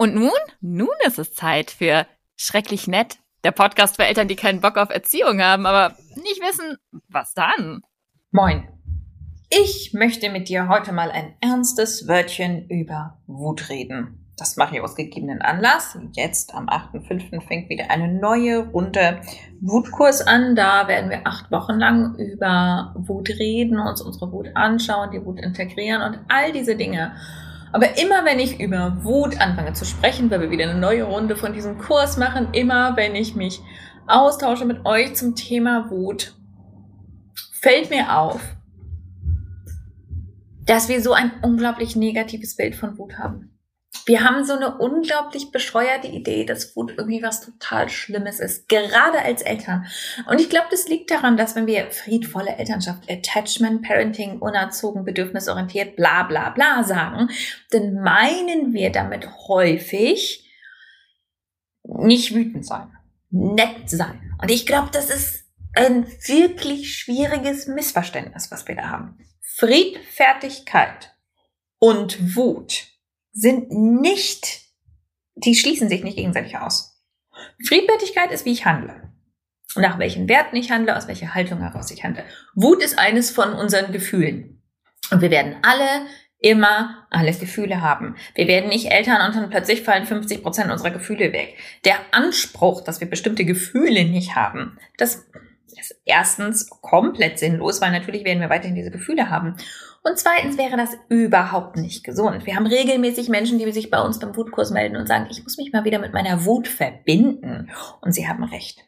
Und nun? Nun ist es Zeit für Schrecklich Nett, der Podcast für Eltern, die keinen Bock auf Erziehung haben, aber nicht wissen, was dann. Moin. Ich möchte mit dir heute mal ein ernstes Wörtchen über Wut reden. Das mache ich aus gegebenen Anlass. Jetzt am 8.5. fängt wieder eine neue Runde Wutkurs an. Da werden wir acht Wochen lang über Wut reden, uns unsere Wut anschauen, die Wut integrieren und all diese Dinge. Aber immer wenn ich über Wut anfange zu sprechen, weil wir wieder eine neue Runde von diesem Kurs machen, immer wenn ich mich austausche mit euch zum Thema Wut, fällt mir auf, dass wir so ein unglaublich negatives Bild von Wut haben. Wir haben so eine unglaublich bescheuerte Idee, dass Wut irgendwie was total Schlimmes ist, gerade als Eltern. Und ich glaube, das liegt daran, dass wenn wir friedvolle Elternschaft, Attachment, Parenting, unerzogen, bedürfnisorientiert, bla bla bla sagen, dann meinen wir damit häufig nicht wütend sein, nett sein. Und ich glaube, das ist ein wirklich schwieriges Missverständnis, was wir da haben. Friedfertigkeit und Wut sind nicht, die schließen sich nicht gegenseitig aus. Friedfertigkeit ist, wie ich handle. Nach welchen Werten ich handle, aus welcher Haltung heraus ich handle. Wut ist eines von unseren Gefühlen. Und wir werden alle immer alle Gefühle haben. Wir werden nicht Eltern und dann plötzlich fallen 50 Prozent unserer Gefühle weg. Der Anspruch, dass wir bestimmte Gefühle nicht haben, das ist erstens komplett sinnlos, weil natürlich werden wir weiterhin diese Gefühle haben. Und zweitens wäre das überhaupt nicht gesund. Wir haben regelmäßig Menschen, die sich bei uns beim Wutkurs melden und sagen, ich muss mich mal wieder mit meiner Wut verbinden. Und sie haben recht.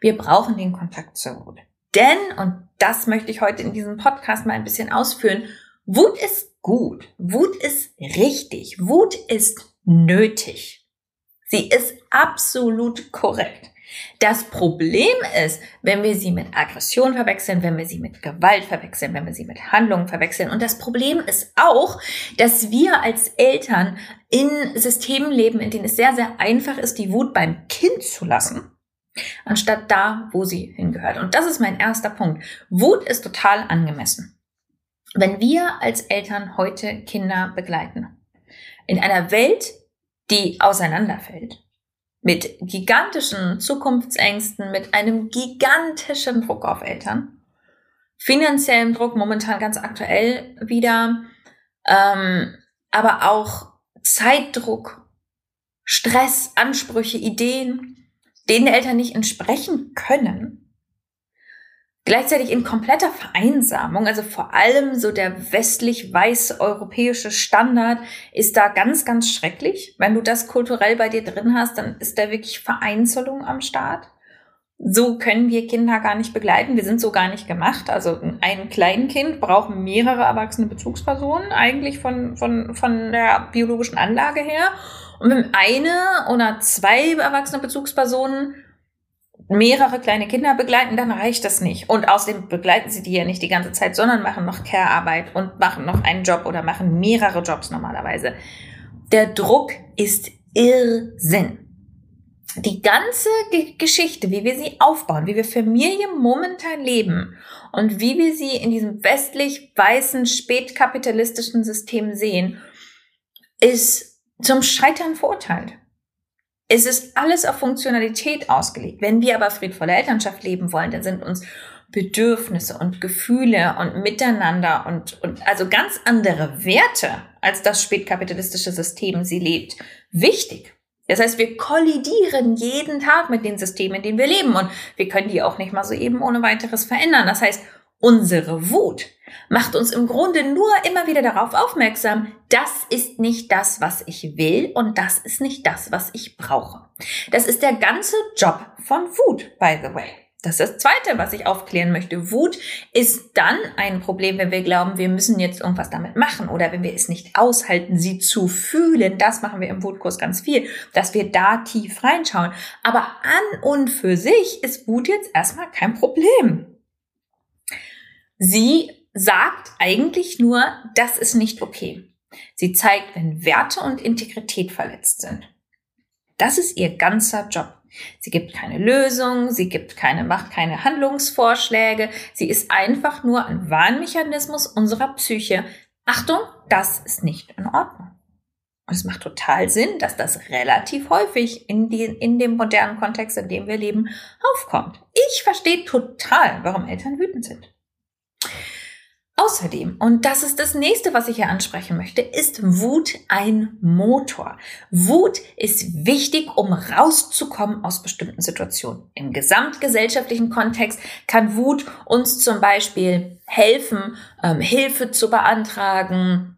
Wir brauchen den Kontakt zur Wut. Denn, und das möchte ich heute in diesem Podcast mal ein bisschen ausführen, Wut ist gut. Wut ist richtig. Wut ist nötig. Sie ist absolut korrekt. Das Problem ist, wenn wir sie mit Aggression verwechseln, wenn wir sie mit Gewalt verwechseln, wenn wir sie mit Handlungen verwechseln. Und das Problem ist auch, dass wir als Eltern in Systemen leben, in denen es sehr, sehr einfach ist, die Wut beim Kind zu lassen, anstatt da, wo sie hingehört. Und das ist mein erster Punkt. Wut ist total angemessen. Wenn wir als Eltern heute Kinder begleiten, in einer Welt, die auseinanderfällt, mit gigantischen Zukunftsängsten, mit einem gigantischen Druck auf Eltern, finanziellen Druck momentan ganz aktuell wieder, ähm, aber auch Zeitdruck, Stress, Ansprüche, Ideen, denen Eltern nicht entsprechen können, Gleichzeitig in kompletter Vereinsamung, also vor allem so der westlich-weiß-europäische Standard ist da ganz, ganz schrecklich. Wenn du das kulturell bei dir drin hast, dann ist da wirklich Vereinzelung am Start. So können wir Kinder gar nicht begleiten. Wir sind so gar nicht gemacht. Also ein Kleinkind braucht mehrere erwachsene Bezugspersonen eigentlich von, von, von der biologischen Anlage her. Und wenn eine oder zwei erwachsene Bezugspersonen mehrere kleine Kinder begleiten, dann reicht das nicht. Und außerdem begleiten sie die ja nicht die ganze Zeit, sondern machen noch Care-Arbeit und machen noch einen Job oder machen mehrere Jobs normalerweise. Der Druck ist Irrsinn. Die ganze G Geschichte, wie wir sie aufbauen, wie wir Familie momentan leben und wie wir sie in diesem westlich weißen, spätkapitalistischen System sehen, ist zum Scheitern verurteilt. Es ist alles auf Funktionalität ausgelegt. Wenn wir aber friedvolle Elternschaft leben wollen, dann sind uns Bedürfnisse und Gefühle und Miteinander und, und also ganz andere Werte, als das spätkapitalistische System sie lebt, wichtig. Das heißt, wir kollidieren jeden Tag mit den Systemen, in denen wir leben und wir können die auch nicht mal so eben ohne weiteres verändern. Das heißt, unsere Wut macht uns im Grunde nur immer wieder darauf aufmerksam, das ist nicht das, was ich will und das ist nicht das, was ich brauche. Das ist der ganze Job von Wut, by the way. Das ist das Zweite, was ich aufklären möchte. Wut ist dann ein Problem, wenn wir glauben, wir müssen jetzt irgendwas damit machen oder wenn wir es nicht aushalten, sie zu fühlen. Das machen wir im Wutkurs ganz viel, dass wir da tief reinschauen. Aber an und für sich ist Wut jetzt erstmal kein Problem. Sie sagt eigentlich nur, das ist nicht okay. Sie zeigt, wenn Werte und Integrität verletzt sind. Das ist ihr ganzer Job. Sie gibt keine Lösung, sie gibt keine, macht keine Handlungsvorschläge. Sie ist einfach nur ein Warnmechanismus unserer Psyche. Achtung, das ist nicht in Ordnung. Und es macht total Sinn, dass das relativ häufig in, die, in dem modernen Kontext, in dem wir leben, aufkommt. Ich verstehe total, warum Eltern wütend sind. Außerdem, und das ist das nächste, was ich hier ansprechen möchte, ist Wut ein Motor. Wut ist wichtig, um rauszukommen aus bestimmten Situationen. Im gesamtgesellschaftlichen Kontext kann Wut uns zum Beispiel helfen, ähm, Hilfe zu beantragen,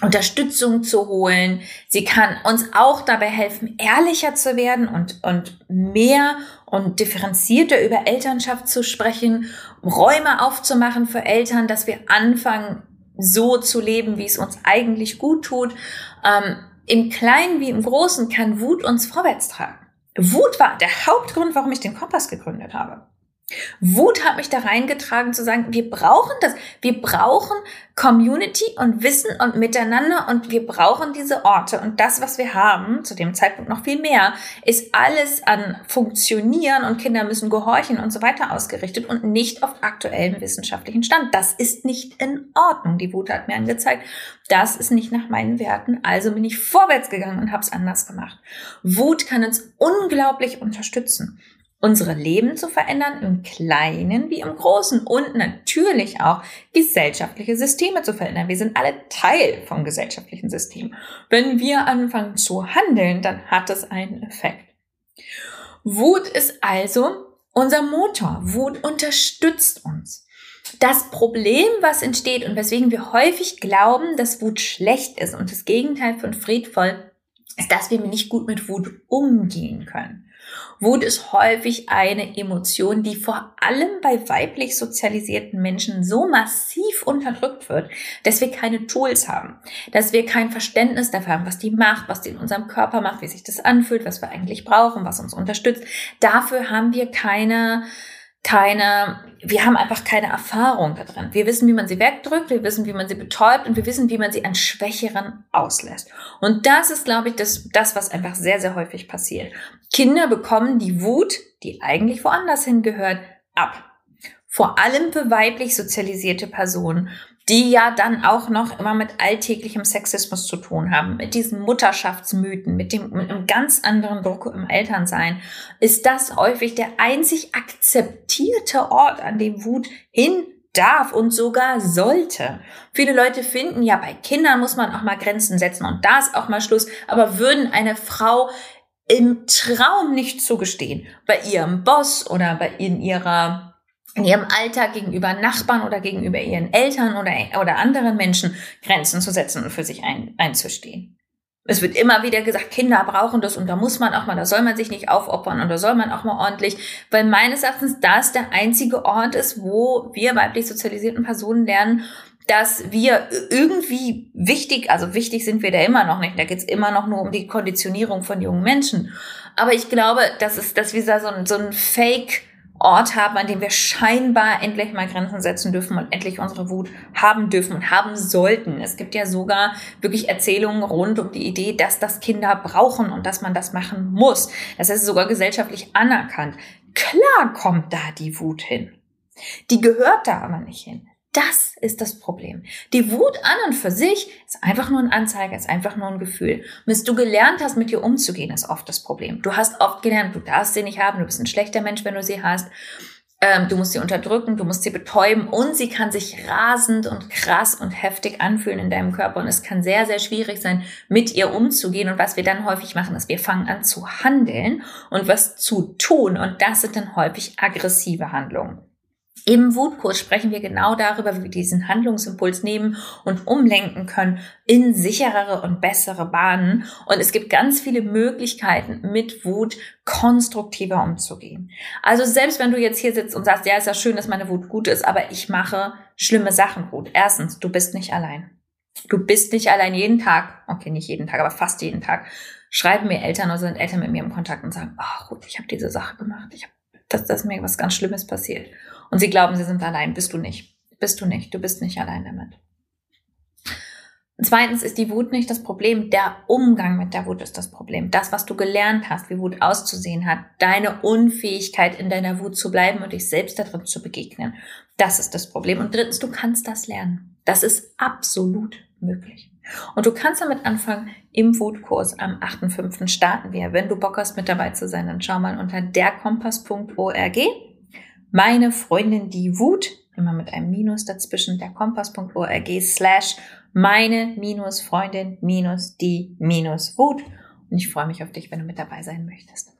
Unterstützung zu holen. Sie kann uns auch dabei helfen, ehrlicher zu werden und, und mehr und differenzierter über Elternschaft zu sprechen, Räume aufzumachen für Eltern, dass wir anfangen, so zu leben, wie es uns eigentlich gut tut. Ähm, Im Kleinen wie im Großen kann Wut uns vorwärts tragen. Wut war der Hauptgrund, warum ich den Kompass gegründet habe. Wut hat mich da reingetragen zu sagen, wir brauchen das. Wir brauchen Community und Wissen und Miteinander und wir brauchen diese Orte. Und das, was wir haben, zu dem Zeitpunkt noch viel mehr, ist alles an Funktionieren und Kinder müssen gehorchen und so weiter ausgerichtet und nicht auf aktuellem wissenschaftlichen Stand. Das ist nicht in Ordnung. Die Wut hat mir angezeigt, das ist nicht nach meinen Werten. Also bin ich vorwärts gegangen und habe es anders gemacht. Wut kann uns unglaublich unterstützen unsere Leben zu verändern, im Kleinen wie im Großen und natürlich auch gesellschaftliche Systeme zu verändern. Wir sind alle Teil vom gesellschaftlichen System. Wenn wir anfangen zu handeln, dann hat es einen Effekt. Wut ist also unser Motor. Wut unterstützt uns. Das Problem, was entsteht und weswegen wir häufig glauben, dass Wut schlecht ist und das Gegenteil von friedvoll, ist, dass wir nicht gut mit Wut umgehen können. Wut ist häufig eine Emotion, die vor allem bei weiblich sozialisierten Menschen so massiv unterdrückt wird, dass wir keine Tools haben, dass wir kein Verständnis dafür haben, was die macht, was die in unserem Körper macht, wie sich das anfühlt, was wir eigentlich brauchen, was uns unterstützt. Dafür haben wir keine keine, wir haben einfach keine Erfahrung da drin. Wir wissen, wie man sie wegdrückt, wir wissen, wie man sie betäubt und wir wissen, wie man sie an Schwächeren auslässt. Und das ist, glaube ich, das, das, was einfach sehr, sehr häufig passiert. Kinder bekommen die Wut, die eigentlich woanders hingehört, ab. Vor allem für weiblich sozialisierte Personen die ja dann auch noch immer mit alltäglichem Sexismus zu tun haben, mit diesen Mutterschaftsmythen, mit dem mit einem ganz anderen Druck im Elternsein, ist das häufig der einzig akzeptierte Ort, an dem Wut hin darf und sogar sollte. Viele Leute finden ja, bei Kindern muss man auch mal Grenzen setzen und da ist auch mal Schluss, aber würden eine Frau im Traum nicht zugestehen, bei ihrem Boss oder bei in ihrer in ihrem Alltag gegenüber Nachbarn oder gegenüber ihren Eltern oder, oder anderen Menschen Grenzen zu setzen und für sich ein, einzustehen. Es wird immer wieder gesagt, Kinder brauchen das und da muss man auch mal, da soll man sich nicht aufopfern und da soll man auch mal ordentlich, weil meines Erachtens das der einzige Ort ist, wo wir weiblich sozialisierten Personen lernen, dass wir irgendwie wichtig, also wichtig sind wir da immer noch nicht, da geht's immer noch nur um die Konditionierung von jungen Menschen. Aber ich glaube, dass es, dass wir da so ein, so ein Fake, Ort haben, an dem wir scheinbar endlich mal Grenzen setzen dürfen und endlich unsere Wut haben dürfen und haben sollten. Es gibt ja sogar wirklich Erzählungen rund um die Idee, dass das Kinder brauchen und dass man das machen muss. Das ist sogar gesellschaftlich anerkannt. Klar kommt da die Wut hin. Die gehört da aber nicht hin. Das ist das Problem. Die Wut an und für sich ist einfach nur ein Anzeiger, ist einfach nur ein Gefühl. Bis du gelernt hast, mit ihr umzugehen, ist oft das Problem. Du hast oft gelernt, du darfst sie nicht haben, du bist ein schlechter Mensch, wenn du sie hast. Ähm, du musst sie unterdrücken, du musst sie betäuben und sie kann sich rasend und krass und heftig anfühlen in deinem Körper und es kann sehr, sehr schwierig sein, mit ihr umzugehen. Und was wir dann häufig machen, ist, wir fangen an zu handeln und was zu tun und das sind dann häufig aggressive Handlungen. Im Wutkurs sprechen wir genau darüber, wie wir diesen Handlungsimpuls nehmen und umlenken können in sicherere und bessere Bahnen. Und es gibt ganz viele Möglichkeiten, mit Wut konstruktiver umzugehen. Also selbst wenn du jetzt hier sitzt und sagst, ja, ist ja schön, dass meine Wut gut ist, aber ich mache schlimme Sachen gut. Erstens, du bist nicht allein. Du bist nicht allein jeden Tag, okay, nicht jeden Tag, aber fast jeden Tag, schreiben mir Eltern oder sind Eltern mit mir im Kontakt und sagen, ach gut, ich habe diese Sache gemacht, ich habe, dass, dass mir was ganz Schlimmes passiert. Und sie glauben, sie sind allein. Bist du nicht. Bist du nicht. Du bist nicht allein damit. Zweitens ist die Wut nicht das Problem, der Umgang mit der Wut ist das Problem. Das, was du gelernt hast, wie Wut auszusehen hat, deine Unfähigkeit in deiner Wut zu bleiben und dich selbst darin zu begegnen, das ist das Problem. Und drittens, du kannst das lernen. Das ist absolut möglich. Und du kannst damit anfangen, im Wutkurs am 8.5. starten wir. Wenn du Bock hast, mit dabei zu sein, dann schau mal unter derkompass.org. Meine Freundin die Wut, immer mit einem Minus dazwischen, derkompass.org slash meine minus Freundin minus die minus Wut. Und ich freue mich auf dich, wenn du mit dabei sein möchtest.